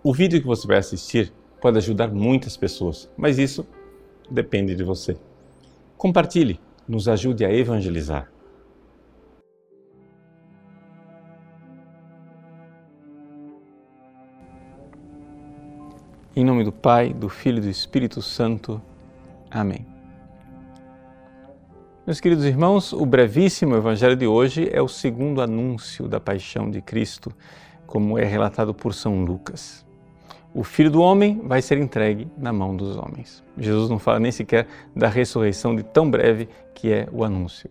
O vídeo que você vai assistir pode ajudar muitas pessoas, mas isso depende de você. Compartilhe, nos ajude a evangelizar. Em nome do Pai, do Filho e do Espírito Santo. Amém. Meus queridos irmãos, o brevíssimo Evangelho de hoje é o segundo anúncio da paixão de Cristo, como é relatado por São Lucas. O Filho do Homem vai ser entregue na mão dos homens. Jesus não fala nem sequer da ressurreição de tão breve que é o anúncio.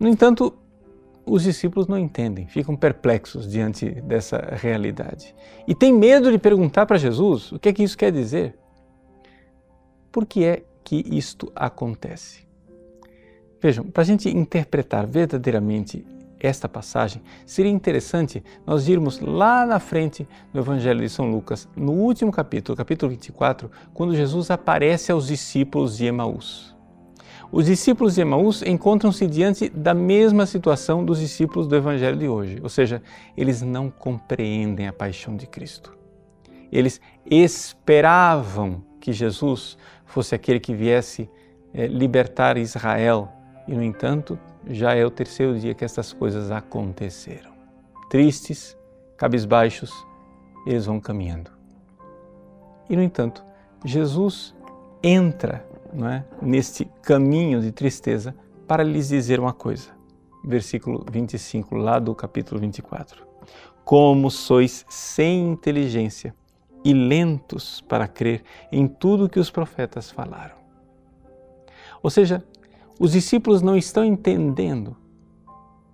No entanto, os discípulos não entendem, ficam perplexos diante dessa realidade. E têm medo de perguntar para Jesus o que é que isso quer dizer. Por que é que isto acontece? Vejam, para a gente interpretar verdadeiramente esta passagem, seria interessante nós irmos lá na frente no Evangelho de São Lucas, no último capítulo, capítulo 24, quando Jesus aparece aos discípulos de Emaús. Os discípulos de Emaús encontram-se diante da mesma situação dos discípulos do Evangelho de hoje, ou seja, eles não compreendem a paixão de Cristo. Eles esperavam que Jesus fosse aquele que viesse é, libertar Israel e, no entanto, já é o terceiro dia que estas coisas aconteceram. Tristes, cabisbaixos, eles vão caminhando. E, no entanto, Jesus entra não é, neste caminho de tristeza para lhes dizer uma coisa. Versículo 25, lá do capítulo 24. Como sois sem inteligência e lentos para crer em tudo que os profetas falaram. Ou seja, os discípulos não estão entendendo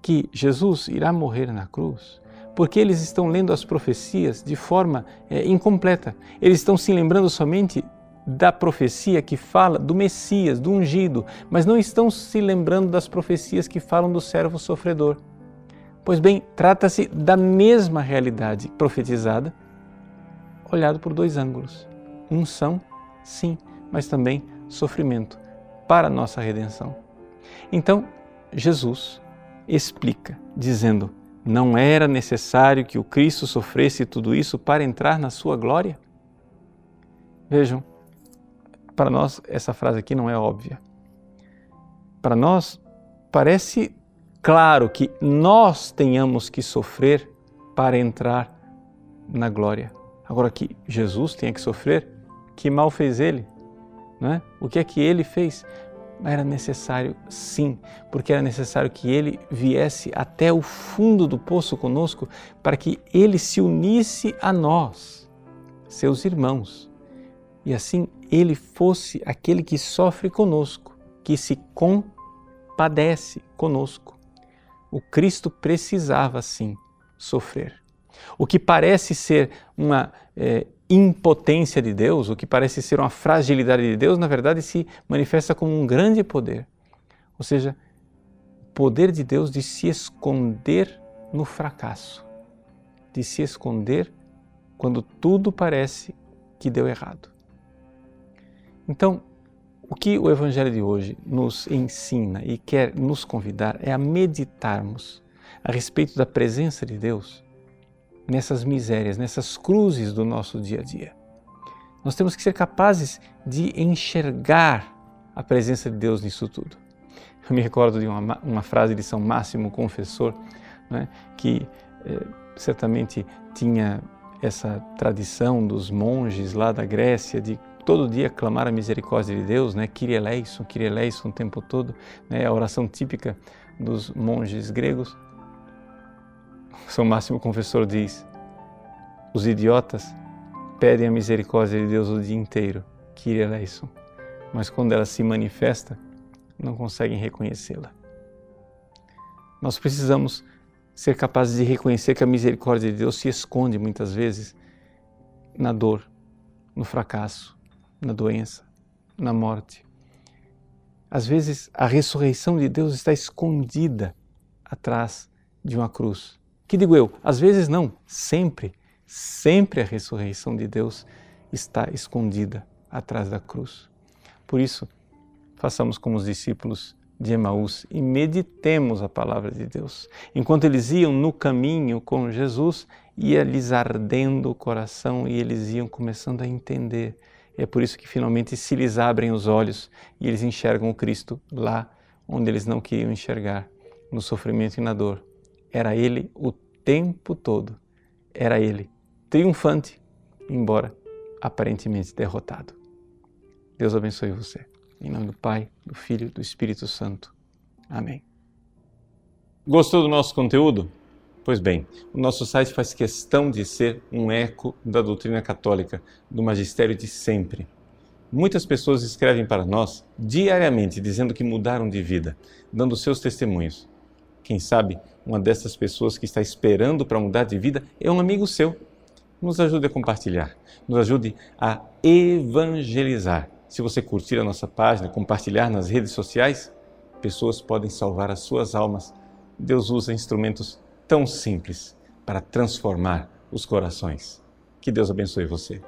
que Jesus irá morrer na cruz, porque eles estão lendo as profecias de forma é, incompleta. Eles estão se lembrando somente da profecia que fala do Messias, do ungido, mas não estão se lembrando das profecias que falam do servo sofredor. Pois bem, trata-se da mesma realidade profetizada, olhado por dois ângulos. Unção, sim, mas também sofrimento para a nossa redenção. Então, Jesus explica, dizendo: não era necessário que o Cristo sofresse tudo isso para entrar na sua glória? Vejam, para nós essa frase aqui não é óbvia. Para nós parece claro que nós tenhamos que sofrer para entrar na glória. Agora que Jesus tenha que sofrer, que mal fez ele? Não é? O que é que ele fez? Era necessário, sim, porque era necessário que ele viesse até o fundo do poço conosco para que ele se unisse a nós, seus irmãos, e assim ele fosse aquele que sofre conosco, que se compadece conosco. O Cristo precisava sim sofrer. O que parece ser uma é, impotência de Deus, o que parece ser uma fragilidade de Deus, na verdade se manifesta como um grande poder. Ou seja, o poder de Deus de se esconder no fracasso, de se esconder quando tudo parece que deu errado. Então, o que o Evangelho de hoje nos ensina e quer nos convidar é a meditarmos a respeito da presença de Deus nessas misérias, nessas cruzes do nosso dia a dia. Nós temos que ser capazes de enxergar a presença de Deus nisso tudo. Eu me recordo de uma, uma frase de São Máximo Confessor, né, que eh, certamente tinha essa tradição dos monges lá da Grécia de todo dia clamar a misericórdia de Deus, né? Kyrie eleison, Kyrie eleison o tempo todo, né? A oração típica dos monges gregos. São Máximo Confessor diz: os idiotas pedem a misericórdia de Deus o dia inteiro, Kyrie eleison, mas quando ela se manifesta, não conseguem reconhecê-la. Nós precisamos ser capazes de reconhecer que a misericórdia de Deus se esconde muitas vezes na dor, no fracasso, na doença, na morte. Às vezes, a ressurreição de Deus está escondida atrás de uma cruz. Que digo eu? Às vezes não, sempre, sempre a ressurreição de Deus está escondida atrás da cruz. Por isso, façamos como os discípulos de Emaús e meditemos a palavra de Deus. Enquanto eles iam no caminho com Jesus, ia lhes ardendo o coração e eles iam começando a entender. É por isso que finalmente se lhes abrem os olhos e eles enxergam o Cristo lá onde eles não queriam enxergar, no sofrimento e na dor. Era Ele o tempo todo. Era Ele, triunfante, embora aparentemente derrotado. Deus abençoe você. Em nome do Pai, do Filho e do Espírito Santo. Amém. Gostou do nosso conteúdo? Pois bem, o nosso site faz questão de ser um eco da doutrina católica, do magistério de sempre. Muitas pessoas escrevem para nós diariamente dizendo que mudaram de vida, dando seus testemunhos. Quem sabe uma dessas pessoas que está esperando para mudar de vida é um amigo seu. Nos ajude a compartilhar, nos ajude a evangelizar. Se você curtir a nossa página, compartilhar nas redes sociais, pessoas podem salvar as suas almas. Deus usa instrumentos tão simples para transformar os corações. Que Deus abençoe você.